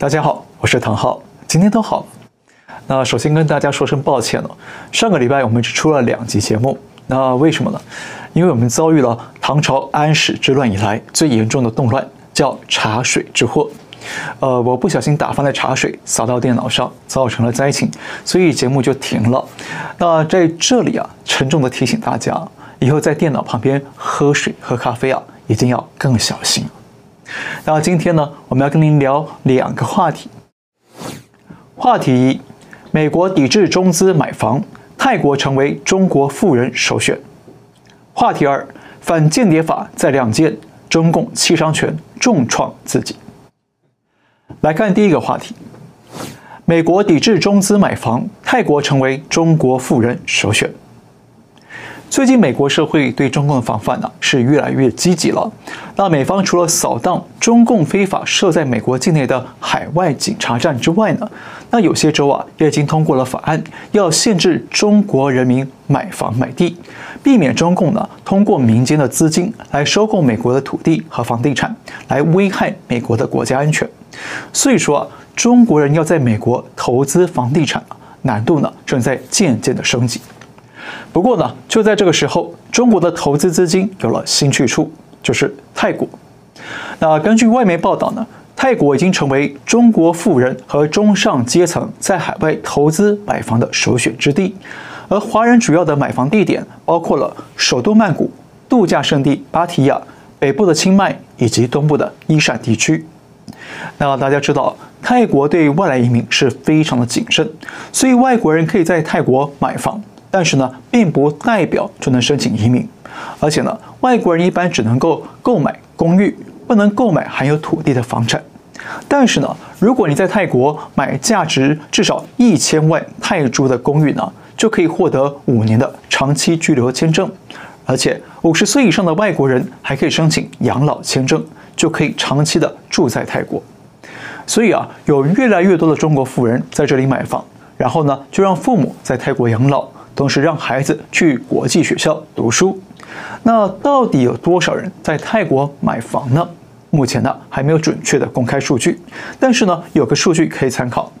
大家好，我是唐浩，今天都好。那首先跟大家说声抱歉了，上个礼拜我们只出了两集节目，那为什么呢？因为我们遭遇了唐朝安史之乱以来最严重的动乱，叫茶水之祸。呃，我不小心打翻了茶水，洒到电脑上，造成了灾情，所以节目就停了。那在这里啊，沉重的提醒大家，以后在电脑旁边喝水、喝咖啡啊，一定要更小心。那今天呢，我们要跟您聊两个话题。话题一：美国抵制中资买房，泰国成为中国富人首选。话题二：反间谍法再亮剑，中共七伤拳重创自己。来看第一个话题：美国抵制中资买房，泰国成为中国富人首选。最近，美国社会对中共的防范呢是越来越积极了。那美方除了扫荡中共非法设在美国境内的海外警察站之外呢，那有些州啊也已经通过了法案，要限制中国人民买房买地，避免中共呢通过民间的资金来收购美国的土地和房地产，来危害美国的国家安全。所以说啊，中国人要在美国投资房地产，难度呢正在渐渐的升级。不过呢，就在这个时候，中国的投资资金有了新去处，就是泰国。那根据外媒报道呢，泰国已经成为中国富人和中上阶层在海外投资买房的首选之地。而华人主要的买房地点包括了首都曼谷、度假胜地芭提雅、北部的清迈以及东部的伊善地区。那大家知道，泰国对外来移民是非常的谨慎，所以外国人可以在泰国买房。但是呢，并不代表就能申请移民，而且呢，外国人一般只能够购买公寓，不能购买含有土地的房产。但是呢，如果你在泰国买价值至少一千万泰铢的公寓呢，就可以获得五年的长期居留签证，而且五十岁以上的外国人还可以申请养老签证，就可以长期的住在泰国。所以啊，有越来越多的中国富人在这里买房，然后呢，就让父母在泰国养老。同时让孩子去国际学校读书，那到底有多少人在泰国买房呢？目前呢还没有准确的公开数据，但是呢有个数据可以参考。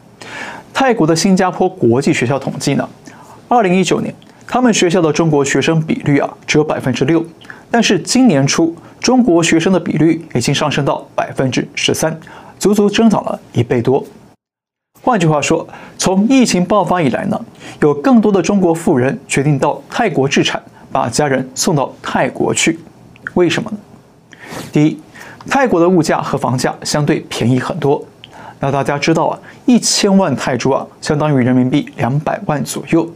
泰国的新加坡国际学校统计呢，二零一九年他们学校的中国学生比率啊只有百分之六，但是今年初中国学生的比率已经上升到百分之十三，足足增长了一倍多。换句话说，从疫情爆发以来呢，有更多的中国富人决定到泰国置产，把家人送到泰国去。为什么呢？第一，泰国的物价和房价相对便宜很多。那大家知道啊，一千万泰铢啊，相当于人民币两百万左右。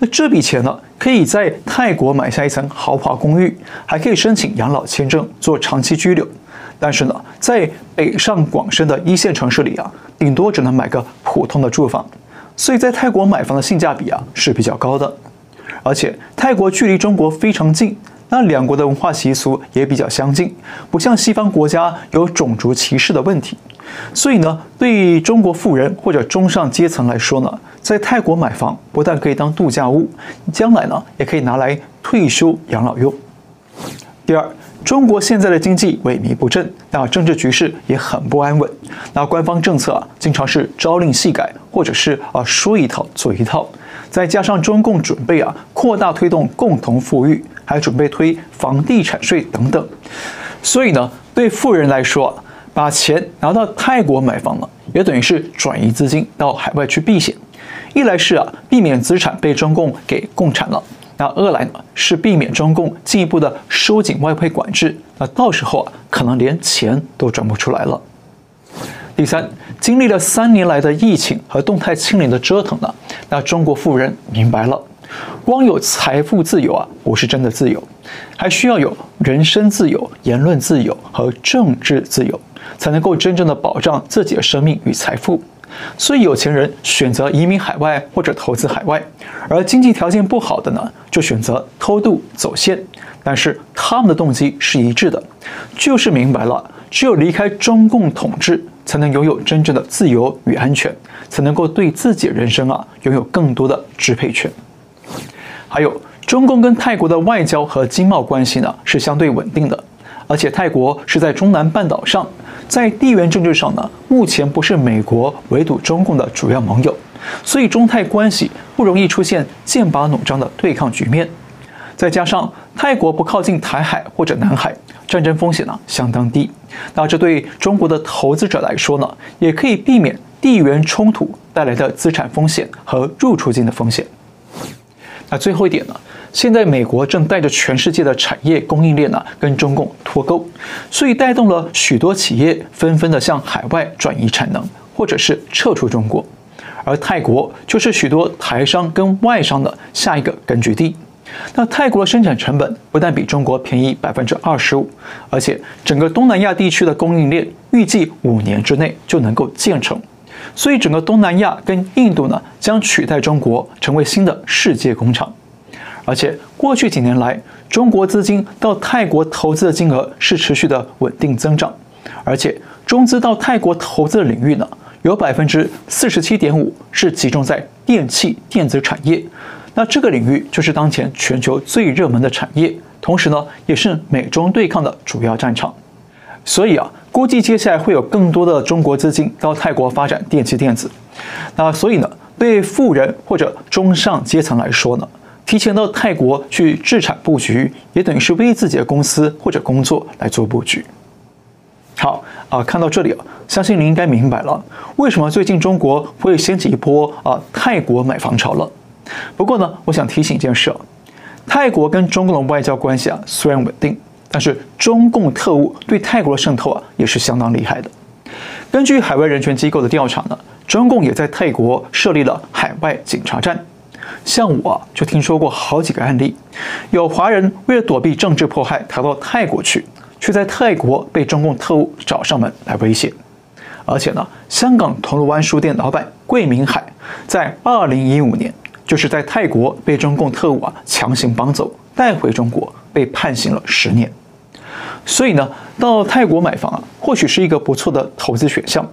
那这笔钱呢，可以在泰国买下一层豪华公寓，还可以申请养老签证做长期居留。但是呢，在北上广深的一线城市里啊，顶多只能买个普通的住房，所以在泰国买房的性价比啊是比较高的。而且泰国距离中国非常近，那两国的文化习俗也比较相近，不像西方国家有种族歧视的问题。所以呢，对中国富人或者中上阶层来说呢，在泰国买房不但可以当度假屋，将来呢也可以拿来退休养老用。第二。中国现在的经济萎靡不振，那政治局势也很不安稳。那官方政策啊，经常是朝令夕改，或者是啊说一套做一套。再加上中共准备啊扩大推动共同富裕，还准备推房地产税等等。所以呢，对富人来说，把钱拿到泰国买房了，也等于是转移资金到海外去避险。一来是啊避免资产被中共给共产了。那二来呢，是避免中共进一步的收紧外汇管制，那到时候啊，可能连钱都赚不出来了。第三，经历了三年来的疫情和动态清零的折腾呢，那中国富人明白了，光有财富自由啊，不是真的自由，还需要有人身自由、言论自由和政治自由，才能够真正的保障自己的生命与财富。所以有钱人选择移民海外或者投资海外，而经济条件不好的呢，就选择偷渡走线。但是他们的动机是一致的，就是明白了，只有离开中共统治，才能拥有真正的自由与安全，才能够对自己人生啊拥有更多的支配权。还有，中共跟泰国的外交和经贸关系呢是相对稳定的，而且泰国是在中南半岛上。在地缘政治上呢，目前不是美国围堵中共的主要盟友，所以中泰关系不容易出现剑拔弩张的对抗局面。再加上泰国不靠近台海或者南海，战争风险呢相当低。那这对中国的投资者来说呢，也可以避免地缘冲突带来的资产风险和入出境的风险。那最后一点呢，现在美国正带着全世界的产业供应链呢跟中共脱钩，所以带动了许多企业纷纷的向海外转移产能，或者是撤出中国。而泰国就是许多台商跟外商的下一个根据地。那泰国的生产成本不但比中国便宜百分之二十五，而且整个东南亚地区的供应链预计五年之内就能够建成。所以，整个东南亚跟印度呢，将取代中国成为新的世界工厂。而且，过去几年来，中国资金到泰国投资的金额是持续的稳定增长。而且，中资到泰国投资的领域呢，有百分之四十七点五是集中在电器电子产业。那这个领域就是当前全球最热门的产业，同时呢，也是美中对抗的主要战场。所以啊，估计接下来会有更多的中国资金到泰国发展电器电子。那所以呢，对富人或者中上阶层来说呢，提前到泰国去置产布局，也等于是为自己的公司或者工作来做布局。好啊，看到这里啊，相信您应该明白了为什么最近中国会掀起一波啊泰国买房潮了。不过呢，我想提醒一件事，泰国跟中共的外交关系啊虽然稳定。但是中共特务对泰国的渗透啊，也是相当厉害的。根据海外人权机构的调查呢，中共也在泰国设立了海外警察站。像我，就听说过好几个案例，有华人为了躲避政治迫害逃到泰国去，却在泰国被中共特务找上门来威胁。而且呢，香港铜锣湾书店老板桂明海，在二零一五年就是在泰国被中共特务啊强行绑走，带回中国。被判刑了十年，所以呢，到泰国买房啊，或许是一个不错的投资选项。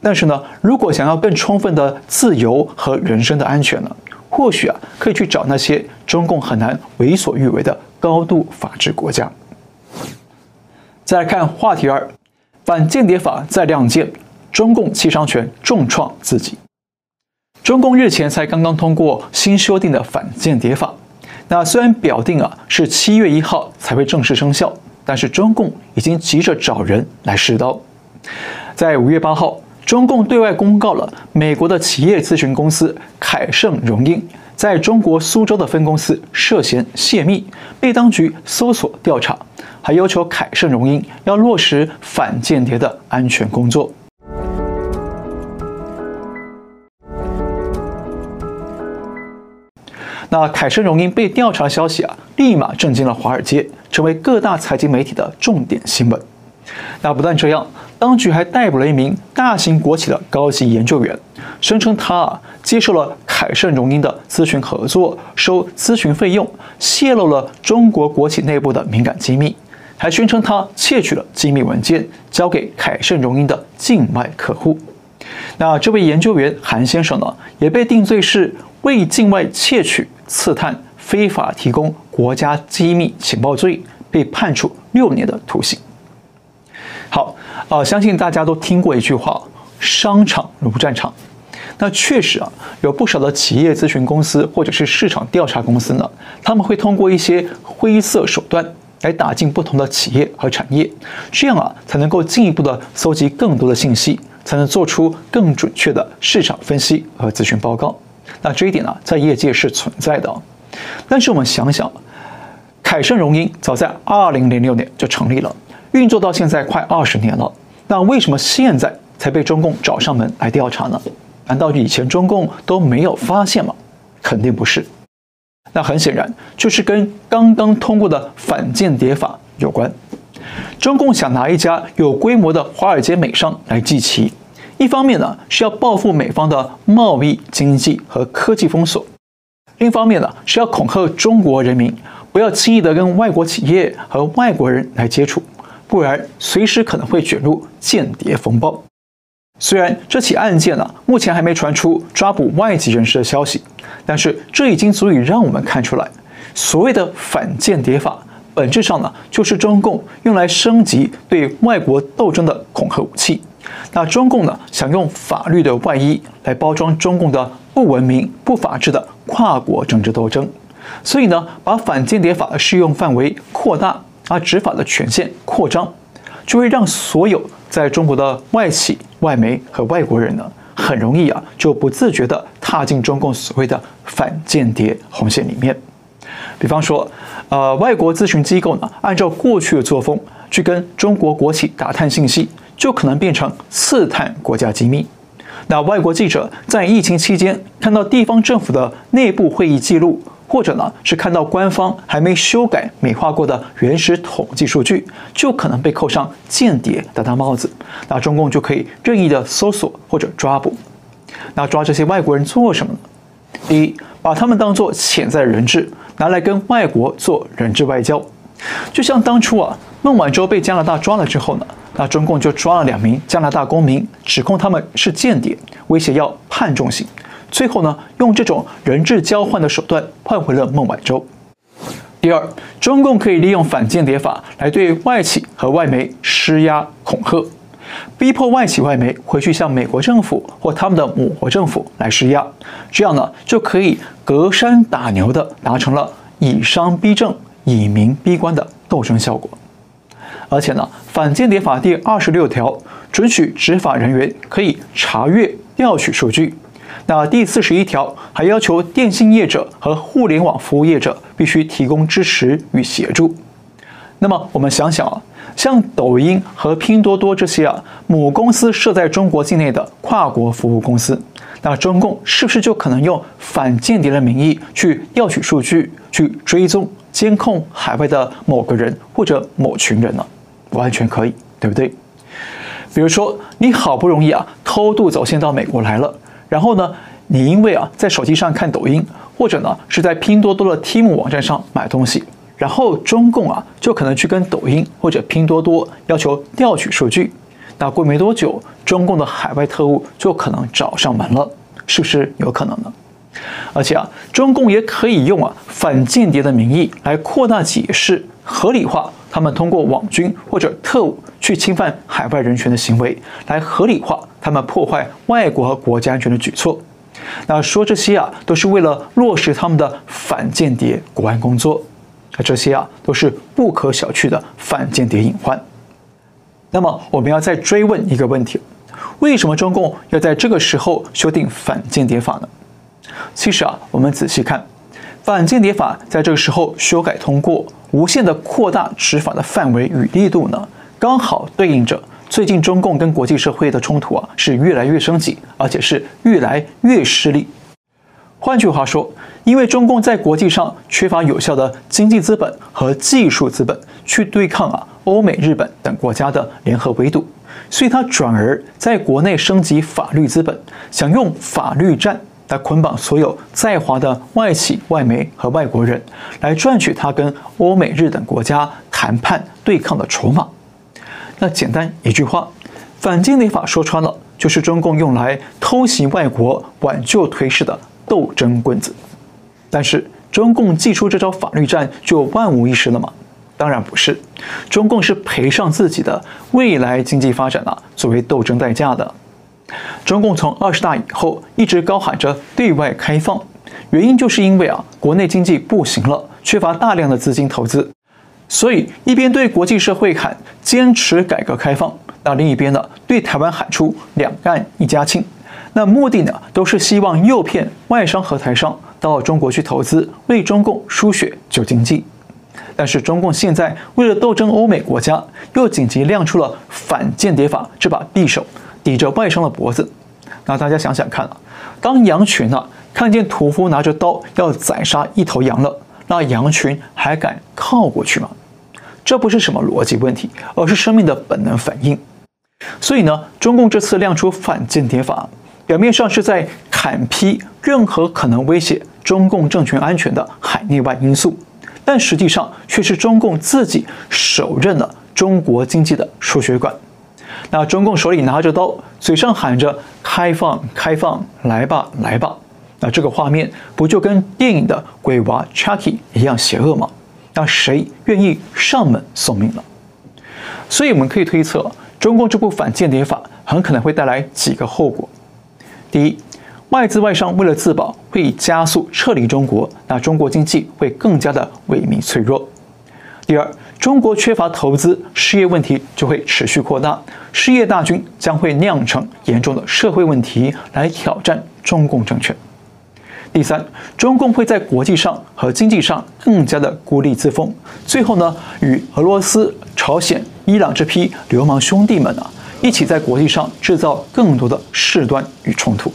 但是呢，如果想要更充分的自由和人身的安全呢，或许啊，可以去找那些中共很难为所欲为的高度法治国家。再来看话题二，反间谍法再亮剑，中共七伤拳重创自己。中共日前才刚刚通过新修订的反间谍法。那虽然表定啊是七月一号才会正式生效，但是中共已经急着找人来试刀。在五月八号，中共对外公告了美国的企业咨询公司凯盛荣英在中国苏州的分公司涉嫌泄密，被当局搜索调查，还要求凯盛荣英要落实反间谍的安全工作。那凯盛荣英被调查消息啊，立马震惊了华尔街，成为各大财经媒体的重点新闻。那不但这样，当局还逮捕了一名大型国企的高级研究员，声称他啊接受了凯盛荣英的咨询合作，收咨询费用，泄露了中国国企内部的敏感机密，还宣称他窃取了机密文件，交给凯盛荣英的境外客户。那这位研究员韩先生呢，也被定罪是为境外窃取。刺探、非法提供国家机密情报罪，被判处六年的徒刑。好，呃，相信大家都听过一句话：“商场如战场。”那确实啊，有不少的企业咨询公司或者是市场调查公司呢，他们会通过一些灰色手段来打进不同的企业和产业，这样啊，才能够进一步的搜集更多的信息，才能做出更准确的市场分析和咨询报告。那这一点呢，在业界是存在的。但是我们想想，凯盛荣英早在二零零六年就成立了，运作到现在快二十年了。那为什么现在才被中共找上门来调查呢？难道以前中共都没有发现吗？肯定不是。那很显然就是跟刚刚通过的反间谍法有关。中共想拿一家有规模的华尔街美商来祭旗。一方面呢，是要报复美方的贸易、经济和科技封锁；另一方面呢，是要恐吓中国人民，不要轻易的跟外国企业和外国人来接触，不然随时可能会卷入间谍风暴。虽然这起案件呢，目前还没传出抓捕外籍人士的消息，但是这已经足以让我们看出来，所谓的反间谍法本质上呢，就是中共用来升级对外国斗争的恐吓武器。那中共呢，想用法律的外衣来包装中共的不文明、不法治的跨国政治斗争，所以呢，把反间谍法的适用范围扩大，而执法的权限扩张，就会让所有在中国的外企、外媒和外国人呢，很容易啊，就不自觉地踏进中共所谓的反间谍红线里面。比方说，呃，外国咨询机构呢，按照过去的作风去跟中国国企打探信息，就可能变成刺探国家机密。那外国记者在疫情期间看到地方政府的内部会议记录，或者呢是看到官方还没修改美化过的原始统计数据，就可能被扣上间谍的大帽子。那中共就可以任意的搜索或者抓捕。那抓这些外国人做什么呢？第一，把他们当作潜在人质，拿来跟外国做人质外交。就像当初啊，孟晚舟被加拿大抓了之后呢，那中共就抓了两名加拿大公民，指控他们是间谍，威胁要判重刑。最后呢，用这种人质交换的手段换回了孟晚舟。第二，中共可以利用反间谍法来对外企和外媒施压恐吓，逼迫外企外媒回去向美国政府或他们的母国政府来施压，这样呢，就可以隔山打牛的达成了以商逼政、以民逼官的斗争效果。而且呢，反间谍法第二十六条准许执法人员可以查阅、调取数据。那第四十一条还要求电信业者和互联网服务业者必须提供支持与协助。那么我们想想啊，像抖音和拼多多这些啊母公司设在中国境内的跨国服务公司，那中共是不是就可能用反间谍的名义去调取数据、去追踪、监控海外的某个人或者某群人呢？完全可以，对不对？比如说，你好不容易啊偷渡走线到美国来了，然后呢，你因为啊在手机上看抖音，或者呢是在拼多多的 Temu 网站上买东西，然后中共啊就可能去跟抖音或者拼多多要求调取数据，那过没多久，中共的海外特务就可能找上门了，是不是有可能呢？而且啊，中共也可以用啊反间谍的名义来扩大解释、合理化。他们通过网军或者特务去侵犯海外人权的行为，来合理化他们破坏外国和国家安全的举措。那说这些啊，都是为了落实他们的反间谍国安工作。那这些啊，都是不可小觑的反间谍隐患。那么，我们要再追问一个问题：为什么中共要在这个时候修订反间谍法呢？其实啊，我们仔细看，反间谍法在这个时候修改通过。无限的扩大执法的范围与力度呢，刚好对应着最近中共跟国际社会的冲突啊，是越来越升级，而且是越来越失利。换句话说，因为中共在国际上缺乏有效的经济资本和技术资本去对抗啊欧美、日本等国家的联合围堵，所以他转而在国内升级法律资本，想用法律战。来捆绑所有在华的外企、外媒和外国人，来赚取他跟欧美日等国家谈判对抗的筹码。那简单一句话，反间谍法说穿了，就是中共用来偷袭外国、挽救颓势的斗争棍子。但是，中共祭出这招法律战就万无一失了吗？当然不是，中共是赔上自己的未来经济发展啊，作为斗争代价的。中共从二十大以后一直高喊着对外开放，原因就是因为啊国内经济不行了，缺乏大量的资金投资，所以一边对国际社会喊坚持改革开放，那另一边呢对台湾喊出两岸一家亲，那目的呢都是希望诱骗外商和台商到中国去投资，为中共输血救经济。但是中共现在为了斗争欧美国家，又紧急亮出了反间谍法这把匕首。抵着外商的脖子，那大家想想看啊，当羊群呢、啊、看见屠夫拿着刀要宰杀一头羊了，那羊群还敢靠过去吗？这不是什么逻辑问题，而是生命的本能反应。所以呢，中共这次亮出反间谍法，表面上是在砍劈任何可能威胁中共政权安全的海内外因素，但实际上却是中共自己手刃了中国经济的输血管。那中共手里拿着刀，嘴上喊着“开放，开放，来吧，来吧”，那这个画面不就跟电影的鬼娃 Chucky 一样邪恶吗？那谁愿意上门送命呢？所以我们可以推测，中共这部反间谍法很可能会带来几个后果。第一，外资外商为了自保，会加速撤离中国，那中国经济会更加的萎靡脆弱。第二，中国缺乏投资，失业问题就会持续扩大，失业大军将会酿成严重的社会问题，来挑战中共政权。第三，中共会在国际上和经济上更加的孤立自封，最后呢，与俄罗斯、朝鲜、伊朗这批流氓兄弟们呢，一起在国际上制造更多的事端与冲突。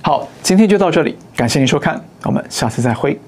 好，今天就到这里，感谢您收看，我们下次再会。